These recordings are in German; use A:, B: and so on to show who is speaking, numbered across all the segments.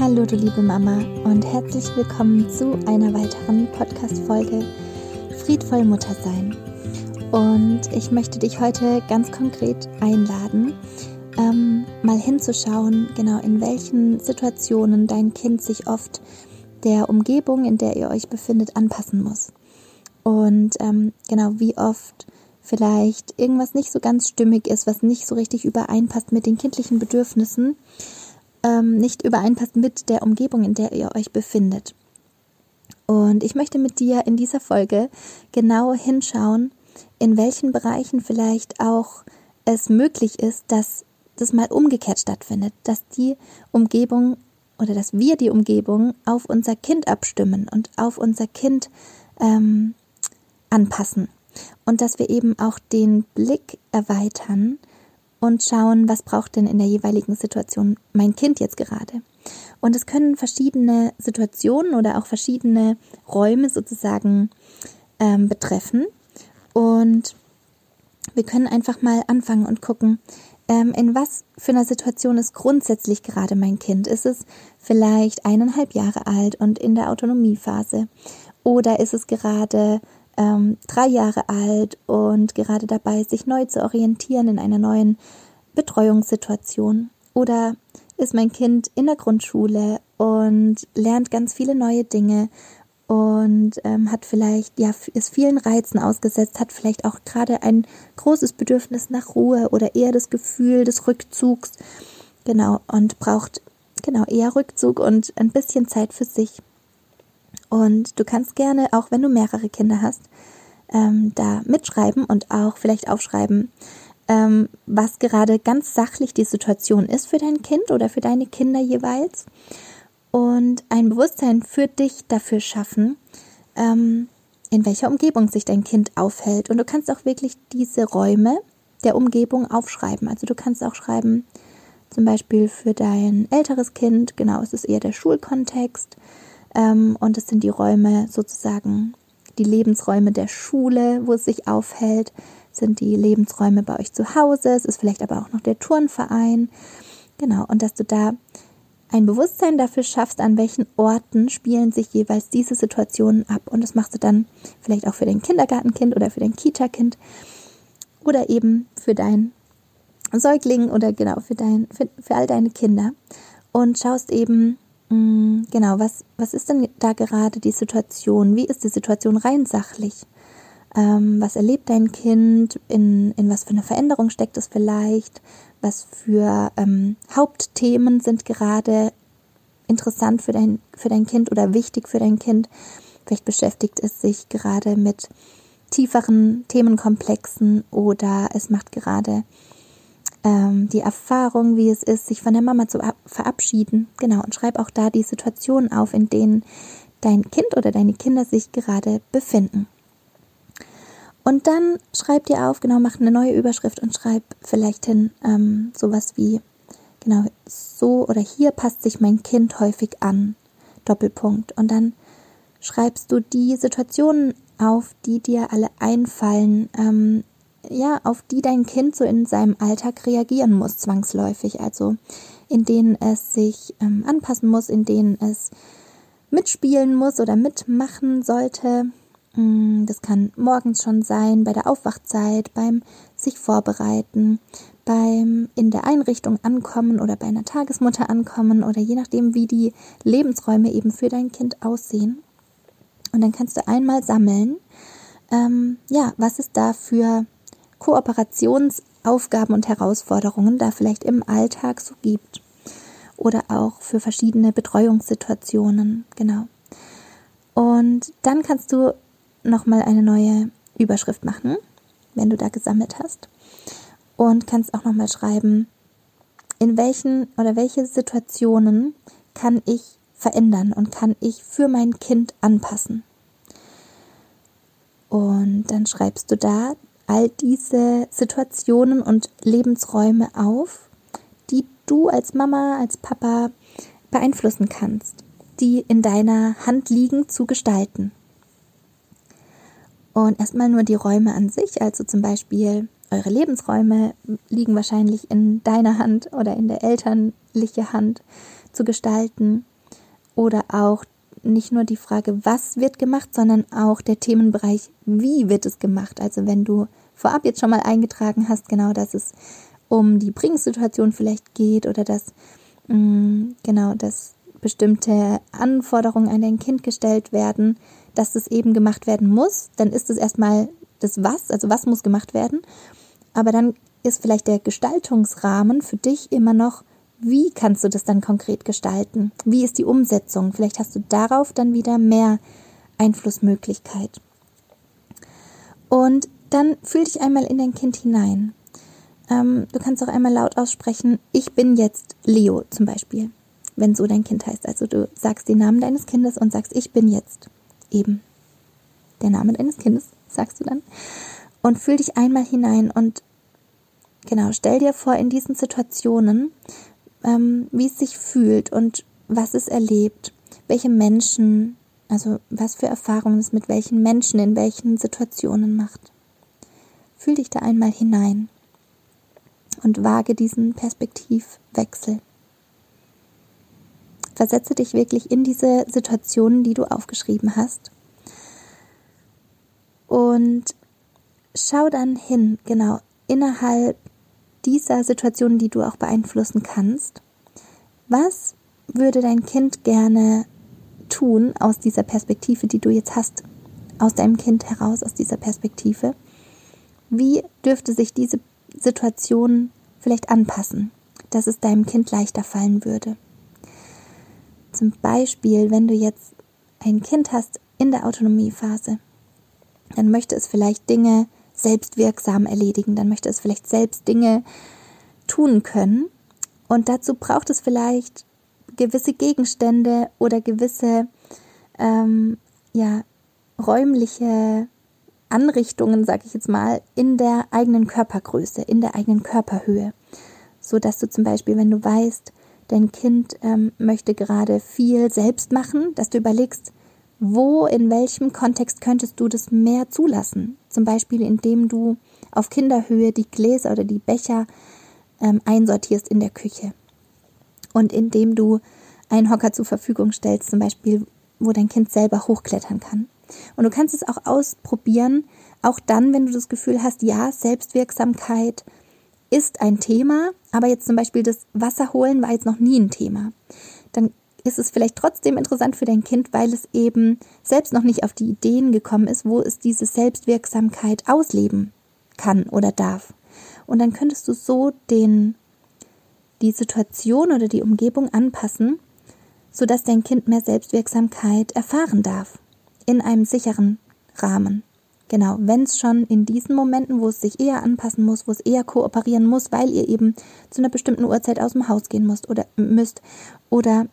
A: Hallo du liebe Mama und herzlich willkommen zu einer weiteren Podcast-Folge Friedvoll Mutter sein. Und ich möchte dich heute ganz konkret einladen, ähm, mal hinzuschauen, genau in welchen Situationen dein Kind sich oft der Umgebung, in der ihr euch befindet, anpassen muss. Und ähm, genau wie oft vielleicht irgendwas nicht so ganz stimmig ist, was nicht so richtig übereinpasst mit den kindlichen Bedürfnissen, ähm, nicht übereinpasst mit der Umgebung, in der ihr euch befindet. Und ich möchte mit dir in dieser Folge genau hinschauen, in welchen Bereichen vielleicht auch es möglich ist, dass das mal umgekehrt stattfindet, dass die Umgebung oder dass wir die Umgebung auf unser Kind abstimmen und auf unser Kind ähm, anpassen und dass wir eben auch den Blick erweitern und schauen, was braucht denn in der jeweiligen Situation mein Kind jetzt gerade. Und es können verschiedene Situationen oder auch verschiedene Räume sozusagen ähm, betreffen. Und wir können einfach mal anfangen und gucken, ähm, in was für einer Situation ist grundsätzlich gerade mein Kind. Ist es vielleicht eineinhalb Jahre alt und in der Autonomiephase? Oder ist es gerade ähm, drei Jahre alt und gerade dabei, sich neu zu orientieren in einer neuen Betreuungssituation? Oder ist mein Kind in der Grundschule und lernt ganz viele neue Dinge und ähm, hat vielleicht, ja, ist vielen Reizen ausgesetzt, hat vielleicht auch gerade ein großes Bedürfnis nach Ruhe oder eher das Gefühl des Rückzugs, genau, und braucht genau eher Rückzug und ein bisschen Zeit für sich. Und du kannst gerne, auch wenn du mehrere Kinder hast, ähm, da mitschreiben und auch vielleicht aufschreiben, ähm, was gerade ganz sachlich die Situation ist für dein Kind oder für deine Kinder jeweils und ein Bewusstsein für dich dafür schaffen, ähm, in welcher Umgebung sich dein Kind aufhält. Und du kannst auch wirklich diese Räume der Umgebung aufschreiben. Also du kannst auch schreiben, zum Beispiel für dein älteres Kind, genau, es ist eher der Schulkontext. Ähm, und es sind die Räume sozusagen, die Lebensräume der Schule, wo es sich aufhält, sind die Lebensräume bei euch zu Hause, es ist vielleicht aber auch noch der Turnverein. Genau, und dass du da ein Bewusstsein dafür schaffst, an welchen Orten spielen sich jeweils diese Situationen ab. Und das machst du dann vielleicht auch für dein Kindergartenkind oder für dein Kita-Kind oder eben für dein Säugling oder genau für, dein, für, für all deine Kinder. Und schaust eben, genau, was, was ist denn da gerade die Situation? Wie ist die Situation rein sachlich? Ähm, was erlebt dein Kind? In, in was für eine Veränderung steckt es vielleicht? was für ähm, Hauptthemen sind gerade interessant für dein, für dein Kind oder wichtig für dein Kind. Vielleicht beschäftigt es sich gerade mit tieferen Themenkomplexen oder es macht gerade ähm, die Erfahrung, wie es ist, sich von der Mama zu verabschieden. Genau, und schreib auch da die Situationen auf, in denen dein Kind oder deine Kinder sich gerade befinden. Und dann schreib dir auf, genau, mach eine neue Überschrift und schreib vielleicht hin ähm, sowas wie, genau, so oder hier passt sich mein Kind häufig an. Doppelpunkt. Und dann schreibst du die Situationen auf, die dir alle einfallen, ähm, ja, auf die dein Kind so in seinem Alltag reagieren muss, zwangsläufig. Also in denen es sich ähm, anpassen muss, in denen es mitspielen muss oder mitmachen sollte. Mm, das kann morgens schon sein, bei der Aufwachzeit, beim sich vorbereiten, beim in der Einrichtung ankommen oder bei einer Tagesmutter ankommen oder je nachdem, wie die Lebensräume eben für dein Kind aussehen. Und dann kannst du einmal sammeln, ähm, ja, was es da für Kooperationsaufgaben und Herausforderungen da vielleicht im Alltag so gibt. Oder auch für verschiedene Betreuungssituationen, genau. Und dann kannst du nochmal eine neue Überschrift machen, wenn du da gesammelt hast. Und kannst auch nochmal schreiben, in welchen oder welche Situationen kann ich verändern und kann ich für mein Kind anpassen. Und dann schreibst du da all diese Situationen und Lebensräume auf, die du als Mama, als Papa beeinflussen kannst, die in deiner Hand liegen zu gestalten. Und erstmal nur die Räume an sich, also zum Beispiel eure Lebensräume liegen wahrscheinlich in deiner Hand oder in der elterliche Hand zu gestalten. oder auch nicht nur die Frage, was wird gemacht, sondern auch der Themenbereich, wie wird es gemacht. Also wenn du vorab jetzt schon mal eingetragen hast, genau, dass es um die Bringungssituation vielleicht geht oder dass mh, mm, genau, dass bestimmte Anforderungen an dein Kind gestellt werden, dass das eben gemacht werden muss, dann ist es erstmal das Was, also was muss gemacht werden. Aber dann ist vielleicht der Gestaltungsrahmen für dich immer noch, wie kannst du das dann konkret gestalten? Wie ist die Umsetzung? Vielleicht hast du darauf dann wieder mehr Einflussmöglichkeit. Und dann fühl dich einmal in dein Kind hinein. Ähm, du kannst auch einmal laut aussprechen, ich bin jetzt Leo zum Beispiel, wenn so dein Kind heißt. Also du sagst den Namen deines Kindes und sagst, ich bin jetzt eben der Name deines Kindes, sagst du dann. Und fühl dich einmal hinein und genau, stell dir vor in diesen Situationen, ähm, wie es sich fühlt und was es erlebt, welche Menschen, also was für Erfahrungen es mit welchen Menschen in welchen Situationen macht. Fühl dich da einmal hinein und wage diesen Perspektivwechsel. Versetze dich wirklich in diese Situationen, die du aufgeschrieben hast. Und schau dann hin, genau, innerhalb dieser Situationen, die du auch beeinflussen kannst. Was würde dein Kind gerne tun aus dieser Perspektive, die du jetzt hast, aus deinem Kind heraus, aus dieser Perspektive? Wie dürfte sich diese Situation vielleicht anpassen, dass es deinem Kind leichter fallen würde? Zum Beispiel, wenn du jetzt ein Kind hast in der Autonomiephase, dann möchte es vielleicht Dinge selbstwirksam erledigen, dann möchte es vielleicht selbst Dinge tun können. Und dazu braucht es vielleicht gewisse Gegenstände oder gewisse ähm, ja, räumliche Anrichtungen, sage ich jetzt mal, in der eigenen Körpergröße, in der eigenen Körperhöhe. So dass du zum Beispiel, wenn du weißt, dein Kind ähm, möchte gerade viel selbst machen, dass du überlegst, wo, in welchem Kontext könntest du das mehr zulassen? Zum Beispiel, indem du auf Kinderhöhe die Gläser oder die Becher ähm, einsortierst in der Küche. Und indem du einen Hocker zur Verfügung stellst, zum Beispiel, wo dein Kind selber hochklettern kann. Und du kannst es auch ausprobieren, auch dann, wenn du das Gefühl hast, ja, Selbstwirksamkeit ist ein Thema, aber jetzt zum Beispiel das Wasser holen war jetzt noch nie ein Thema. Dann ist es vielleicht trotzdem interessant für dein Kind, weil es eben selbst noch nicht auf die Ideen gekommen ist, wo es diese Selbstwirksamkeit ausleben kann oder darf. Und dann könntest du so den, die Situation oder die Umgebung anpassen, sodass dein Kind mehr Selbstwirksamkeit erfahren darf. In einem sicheren Rahmen. Genau, wenn es schon in diesen Momenten, wo es sich eher anpassen muss, wo es eher kooperieren muss, weil ihr eben zu einer bestimmten Uhrzeit aus dem Haus gehen müsst oder müsst oder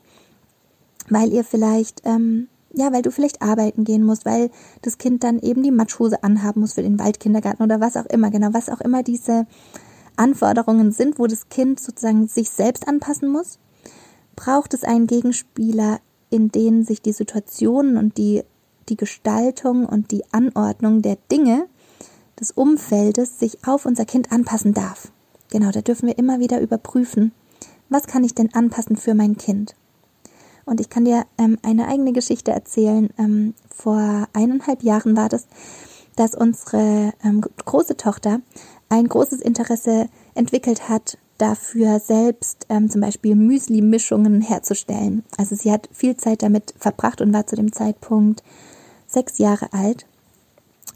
A: weil ihr vielleicht, ähm, ja, weil du vielleicht arbeiten gehen musst, weil das Kind dann eben die Matschhose anhaben muss für den Waldkindergarten oder was auch immer, genau, was auch immer diese Anforderungen sind, wo das Kind sozusagen sich selbst anpassen muss, braucht es einen Gegenspieler, in denen sich die Situationen und die, die Gestaltung und die Anordnung der Dinge des Umfeldes sich auf unser Kind anpassen darf. Genau, da dürfen wir immer wieder überprüfen, was kann ich denn anpassen für mein Kind? Und ich kann dir ähm, eine eigene Geschichte erzählen. Ähm, vor eineinhalb Jahren war das, dass unsere ähm, große Tochter ein großes Interesse entwickelt hat, dafür selbst ähm, zum Beispiel Müsli-Mischungen herzustellen. Also sie hat viel Zeit damit verbracht und war zu dem Zeitpunkt sechs Jahre alt,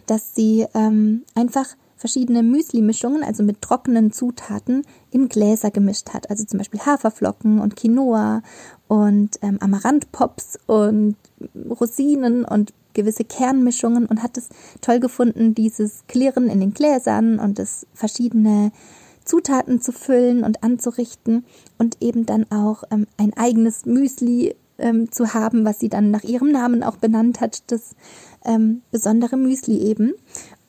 A: dass sie ähm, einfach verschiedene Müsli-Mischungen, also mit trockenen Zutaten, in Gläser gemischt hat. Also zum Beispiel Haferflocken und Quinoa und ähm, Amaranthpops und Rosinen und gewisse Kernmischungen und hat es toll gefunden, dieses Klirren in den Gläsern und das verschiedene Zutaten zu füllen und anzurichten und eben dann auch ähm, ein eigenes Müsli ähm, zu haben, was sie dann nach ihrem Namen auch benannt hat, das ähm, besondere Müsli eben.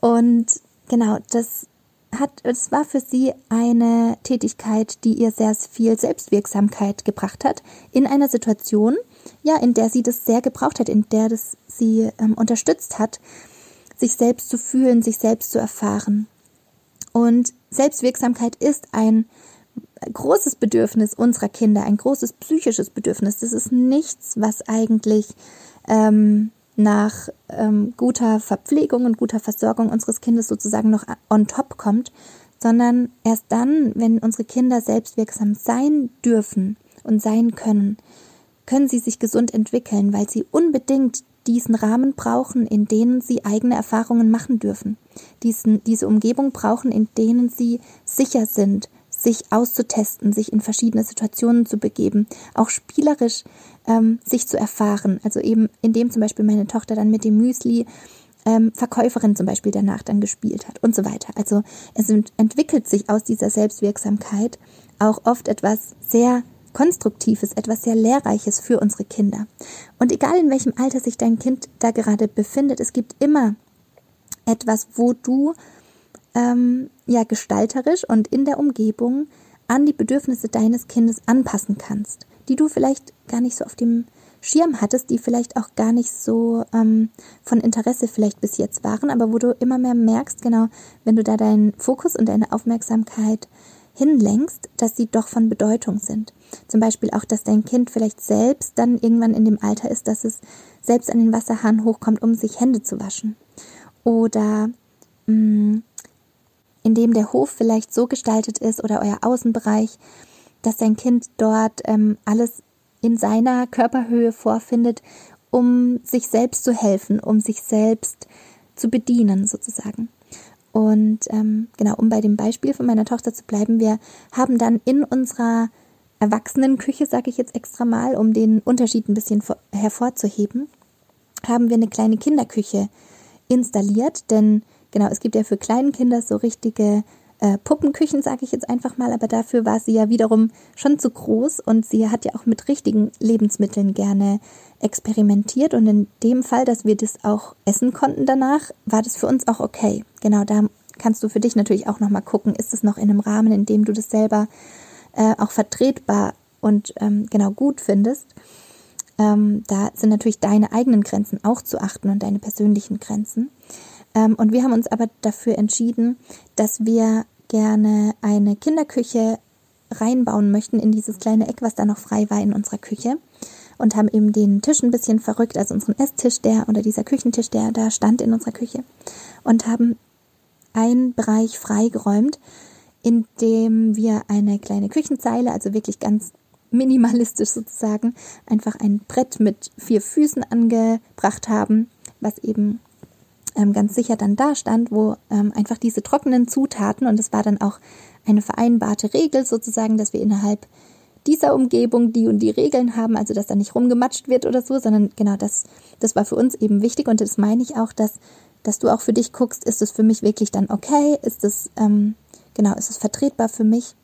A: Und Genau, das hat, es war für sie eine Tätigkeit, die ihr sehr viel Selbstwirksamkeit gebracht hat in einer Situation, ja, in der sie das sehr gebraucht hat, in der das sie ähm, unterstützt hat, sich selbst zu fühlen, sich selbst zu erfahren. Und Selbstwirksamkeit ist ein großes Bedürfnis unserer Kinder, ein großes psychisches Bedürfnis. Das ist nichts, was eigentlich ähm, nach ähm, guter Verpflegung und guter Versorgung unseres Kindes sozusagen noch on top kommt, sondern erst dann, wenn unsere Kinder selbstwirksam sein dürfen und sein können, können sie sich gesund entwickeln, weil sie unbedingt diesen Rahmen brauchen, in denen sie eigene Erfahrungen machen dürfen, diesen, diese Umgebung brauchen, in denen sie sicher sind, sich auszutesten, sich in verschiedene Situationen zu begeben, auch spielerisch ähm, sich zu erfahren. Also eben, indem zum Beispiel meine Tochter dann mit dem Müsli ähm, Verkäuferin zum Beispiel danach dann gespielt hat und so weiter. Also es entwickelt sich aus dieser Selbstwirksamkeit auch oft etwas sehr Konstruktives, etwas sehr Lehrreiches für unsere Kinder. Und egal in welchem Alter sich dein Kind da gerade befindet, es gibt immer etwas, wo du ähm, ja gestalterisch und in der Umgebung an die Bedürfnisse deines Kindes anpassen kannst, die du vielleicht gar nicht so auf dem Schirm hattest, die vielleicht auch gar nicht so ähm, von Interesse vielleicht bis jetzt waren, aber wo du immer mehr merkst, genau, wenn du da deinen Fokus und deine Aufmerksamkeit hinlenkst, dass sie doch von Bedeutung sind. Zum Beispiel auch, dass dein Kind vielleicht selbst dann irgendwann in dem Alter ist, dass es selbst an den Wasserhahn hochkommt, um sich Hände zu waschen. Oder mh, mm, indem der Hof vielleicht so gestaltet ist oder euer Außenbereich, dass dein Kind dort ähm, alles in seiner Körperhöhe vorfindet, um sich selbst zu helfen, um sich selbst zu bedienen sozusagen. Und ähm, genau, um bei dem Beispiel von meiner Tochter zu bleiben, wir haben dann in unserer Erwachsenenküche, sage ich jetzt extra mal, um den Unterschied ein bisschen hervorzuheben, haben wir eine kleine Kinderküche installiert, denn genau, es gibt ja für kleine Kinder so richtige äh, Puppenküchen, sage ich jetzt einfach mal, aber dafür war sie ja wiederum schon zu groß und sie hat ja auch mit richtigen Lebensmitteln gerne experimentiert und in dem Fall, dass wir das auch essen konnten danach, war das für uns auch okay. Genau, da kannst du für dich natürlich auch nochmal gucken, ist es noch in einem Rahmen, in dem du das selber äh, auch vertretbar und ähm, genau gut findest. Ähm, da sind natürlich deine eigenen Grenzen auch zu achten und deine persönlichen Grenzen. Ähm, und wir haben uns aber dafür entschieden, dass wir gerne eine Kinderküche reinbauen möchten in dieses kleine Eck, was da noch frei war in unserer Küche. Und haben eben den Tisch ein bisschen verrückt, also unseren Esstisch, der oder dieser Küchentisch, der da stand in unserer Küche. Und haben einen Bereich freigeräumt, in dem wir eine kleine Küchenzeile, also wirklich ganz minimalistisch sozusagen, einfach ein Brett mit vier Füßen angebracht haben, was eben ähm, ganz sicher dann da stand, wo ähm, einfach diese trockenen Zutaten und es war dann auch eine vereinbarte Regel sozusagen, dass wir innerhalb dieser Umgebung die und die Regeln haben, also dass da nicht rumgematscht wird oder so, sondern genau das, das war für uns eben wichtig und das meine ich auch, dass, dass du auch für dich guckst, ist es für mich wirklich dann okay, ist es, ähm, genau, ist es vertretbar für mich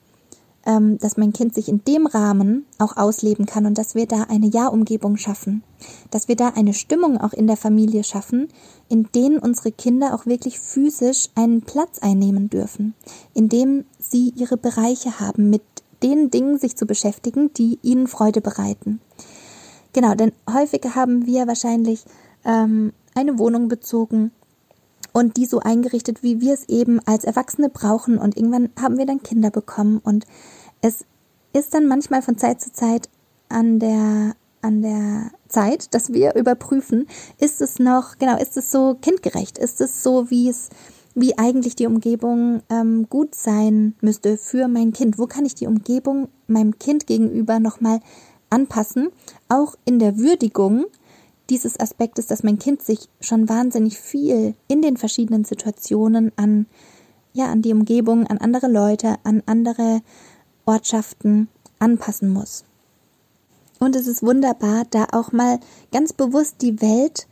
A: ähm, dass mein Kind sich in dem Rahmen auch ausleben kann und dass wir da eine Ja-Umgebung schaffen, dass wir da eine Stimmung auch in der Familie schaffen, in denen unsere Kinder auch wirklich physisch einen Platz einnehmen dürfen, in dem sie ihre Bereiche haben, mit den Dingen sich zu beschäftigen, die ihnen Freude bereiten. Genau, denn häufig haben wir wahrscheinlich ähm, eine Wohnung bezogen und die so eingerichtet, wie wir es eben als Erwachsene brauchen. Und irgendwann haben wir dann Kinder bekommen und es ist dann manchmal von Zeit zu Zeit an der an der Zeit, dass wir überprüfen, ist es noch, genau, ist es so kindgerecht? Ist es so, wie es, wie eigentlich die Umgebung ähm, gut sein müsste für mein Kind? Wo kann ich die Umgebung meinem Kind gegenüber nochmal anpassen? Auch in der Würdigung dieses Aspektes, dass mein Kind sich schon wahnsinnig viel in den verschiedenen Situationen an, ja, an die Umgebung, an andere Leute, an andere Ortschaften anpassen muss. Und es ist wunderbar, da auch mal ganz bewusst die Welt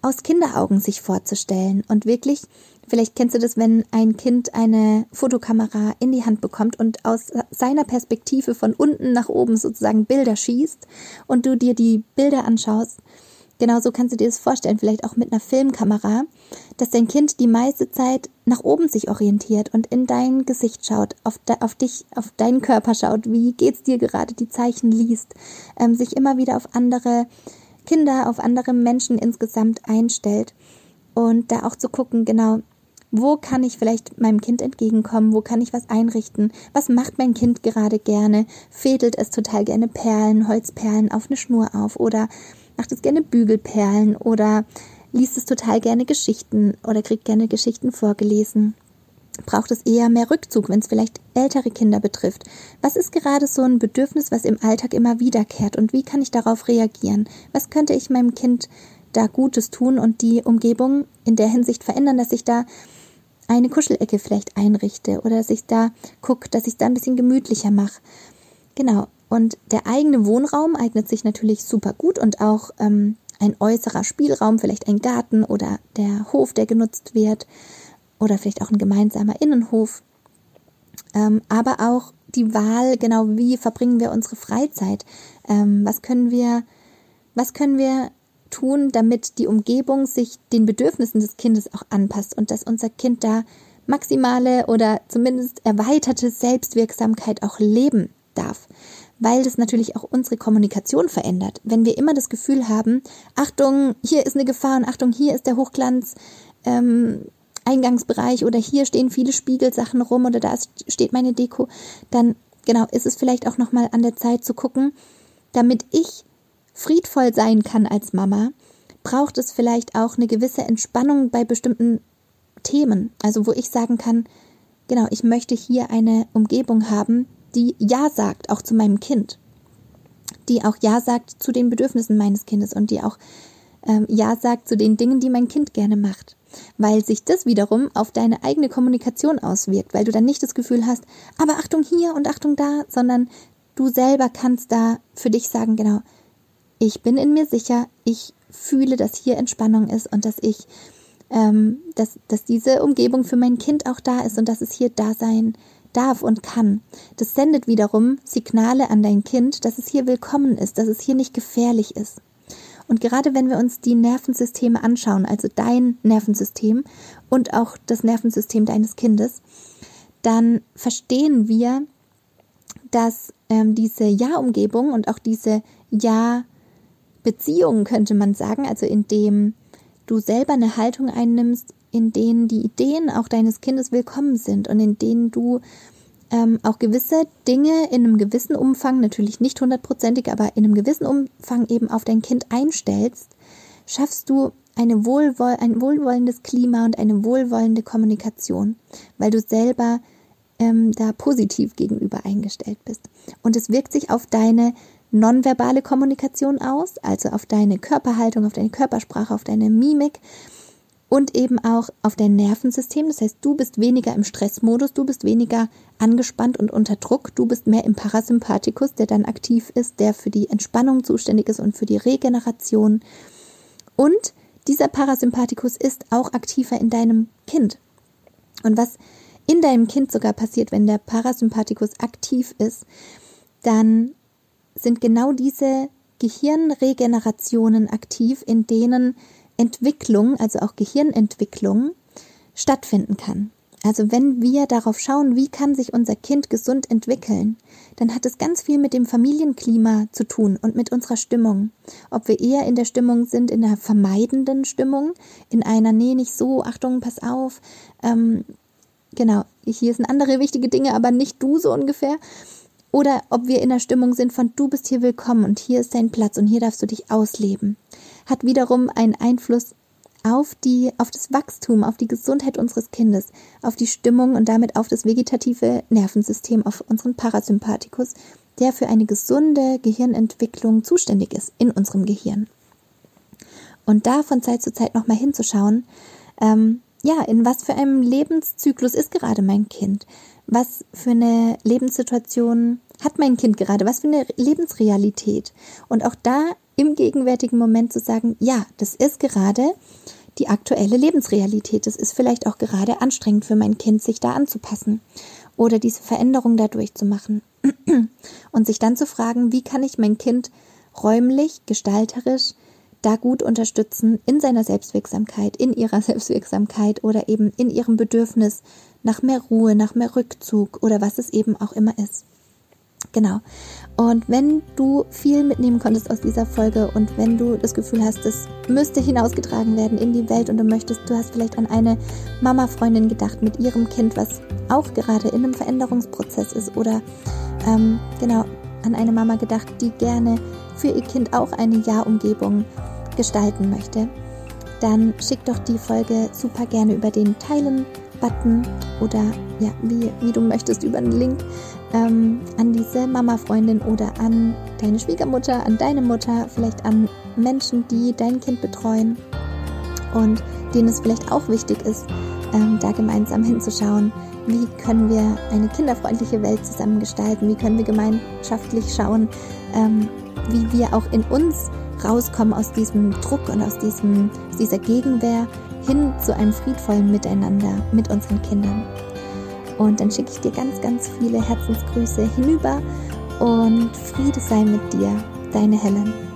A: aus Kinderaugen sich vorzustellen und wirklich, vielleicht kennst du das, wenn ein Kind eine Fotokamera in die Hand bekommt und aus seiner Perspektive von unten nach oben sozusagen Bilder schießt und du dir die Bilder anschaust Genauso kannst du dir das vorstellen, vielleicht auch mit einer Filmkamera, dass dein Kind die meiste Zeit nach oben sich orientiert und in dein Gesicht schaut, auf, de, auf dich, auf deinen Körper schaut, wie geht's dir gerade, die Zeichen liest, ähm, sich immer wieder auf andere Kinder, auf andere Menschen insgesamt einstellt und da auch zu gucken, genau, Wo kann ich vielleicht meinem Kind entgegenkommen? Wo kann ich was einrichten? Was macht mein Kind gerade gerne? Fädelt es total gerne Perlen, Holzperlen auf eine Schnur auf oder macht es gerne Bügelperlen oder liest es total gerne Geschichten oder kriegt gerne Geschichten vorgelesen? Braucht es eher mehr Rückzug, wenn es vielleicht ältere Kinder betrifft? Was ist gerade so ein Bedürfnis, was im Alltag immer wiederkehrt und wie kann ich darauf reagieren? Was könnte ich meinem Kind da Gutes tun und die Umgebung in der Hinsicht verändern, dass ich da eine Kuschelecke vielleicht einrichte oder dass ich da gucke, dass ich da ein bisschen gemütlicher mache. Genau. Und der eigene Wohnraum eignet sich natürlich super gut und auch ähm, ein äußerer Spielraum, vielleicht ein Garten oder der Hof, der genutzt wird oder vielleicht auch ein gemeinsamer Innenhof. Ähm, aber auch die Wahl, genau wie verbringen wir unsere Freizeit? Ähm, was können wir, was können wir tun, damit die Umgebung sich den Bedürfnissen des Kindes auch anpasst und dass unser Kind da maximale oder zumindest erweiterte Selbstwirksamkeit auch leben darf. Weil das natürlich auch unsere Kommunikation verändert. Wenn wir immer das Gefühl haben, Achtung, hier ist eine Gefahr und Achtung, hier ist der Hochglanz, ähm, Eingangsbereich oder hier stehen viele Spiegelsachen rum oder da steht meine Deko, dann genau ist es vielleicht auch nochmal an der Zeit zu gucken, damit ich friedvoll sein kann als Mama, braucht es vielleicht auch eine gewisse Entspannung bei bestimmten Themen. Also wo ich sagen kann, genau, ich möchte hier eine Umgebung haben, die Ja sagt, auch zu meinem Kind. Die auch Ja sagt zu den Bedürfnissen meines Kindes und die auch ähm, Ja sagt zu den Dingen, die mein Kind gerne macht. Weil sich das wiederum auf deine eigene Kommunikation auswirkt, weil du dann nicht das Gefühl hast, aber Achtung hier und Achtung da, sondern du selber kannst da für dich sagen, genau, ich bin in mir sicher, ich fühle, dass hier Entspannung ist und dass ich, ähm, dass, dass diese Umgebung für mein Kind auch da ist und dass es hier da sein darf und kann. Das sendet wiederum Signale an dein Kind, dass es hier willkommen ist, dass es hier nicht gefährlich ist. Und gerade wenn wir uns die Nervensysteme anschauen, also dein Nervensystem und auch das Nervensystem deines Kindes, dann verstehen wir, dass ähm, diese Ja-Umgebung und auch diese Ja- Beziehungen, könnte man sagen, also in dem du selber eine Haltung einnimmst, in denen die Ideen auch deines Kindes willkommen sind und in denen du ähm, auch gewisse Dinge in einem gewissen Umfang, natürlich nicht hundertprozentig, aber in einem gewissen Umfang eben auf dein Kind einstellst, schaffst du eine Wohlwoll ein wohlwollendes Klima und eine wohlwollende Kommunikation, weil du selber ähm, da positiv gegenüber eingestellt bist. Und es wirkt sich auf deine nonverbale Kommunikation aus, also auf deine Körperhaltung, auf deine Körpersprache, auf deine Mimik und eben auch auf dein Nervensystem. Das heißt, du bist weniger im Stressmodus, du bist weniger angespannt und unter Druck, du bist mehr im Parasympathikus, der dann aktiv ist, der für die Entspannung zuständig ist und für die Regeneration. Und dieser Parasympathikus ist auch aktiver in deinem Kind. Und was in deinem Kind sogar passiert, wenn der Parasympathikus aktiv ist, dann sind genau diese Gehirnregenerationen aktiv, in denen Entwicklung, also auch Gehirnentwicklung, stattfinden kann. Also wenn wir darauf schauen, wie kann sich unser Kind gesund entwickeln, dann hat es ganz viel mit dem Familienklima zu tun und mit unserer Stimmung. Ob wir eher in der Stimmung sind, in einer vermeidenden Stimmung, in einer, nee, nicht so, Achtung, pass auf, ähm, genau, hier sind andere wichtige Dinge, aber nicht du so ungefähr. Oder ob wir in der Stimmung sind von du bist hier willkommen und hier ist dein Platz und hier darfst du dich ausleben, hat wiederum einen Einfluss auf die, auf das Wachstum, auf die Gesundheit unseres Kindes, auf die Stimmung und damit auf das vegetative Nervensystem, auf unseren Parasympathikus, der für eine gesunde Gehirnentwicklung zuständig ist in unserem Gehirn. Und da von Zeit zu Zeit nochmal hinzuschauen, ähm, ja, in was für einem Lebenszyklus ist gerade mein Kind? was für eine Lebenssituation hat mein Kind gerade, was für eine Lebensrealität. Und auch da im gegenwärtigen Moment zu sagen, ja, das ist gerade die aktuelle Lebensrealität. Es ist vielleicht auch gerade anstrengend für mein Kind, sich da anzupassen oder diese Veränderung dadurch zu machen. Und sich dann zu fragen, wie kann ich mein Kind räumlich, gestalterisch da gut unterstützen in seiner Selbstwirksamkeit, in ihrer Selbstwirksamkeit oder eben in ihrem Bedürfnis nach mehr Ruhe, nach mehr Rückzug oder was es eben auch immer ist. Genau. Und wenn du viel mitnehmen konntest aus dieser Folge und wenn du das Gefühl hast, das müsste hinausgetragen werden in die Welt und du möchtest, du hast vielleicht an eine Mama-Freundin gedacht mit ihrem Kind, was auch gerade in einem Veränderungsprozess ist oder ähm, genau an eine Mama gedacht, die gerne für ihr Kind auch eine Ja-Umgebung gestalten möchte, dann schick doch die Folge super gerne über den Teilen-Button oder ja, wie, wie du möchtest, über einen Link ähm, an diese Mama-Freundin oder an deine Schwiegermutter, an deine Mutter, vielleicht an Menschen, die dein Kind betreuen und denen es vielleicht auch wichtig ist, ähm, da gemeinsam hinzuschauen, wie können wir eine kinderfreundliche Welt zusammen gestalten, wie können wir gemeinschaftlich schauen, ähm, wie wir auch in uns rauskommen aus diesem Druck und aus diesem, dieser Gegenwehr hin zu einem friedvollen Miteinander mit unseren Kindern. Und dann schicke ich dir ganz, ganz viele Herzensgrüße hinüber und Friede sei mit dir, deine Helen.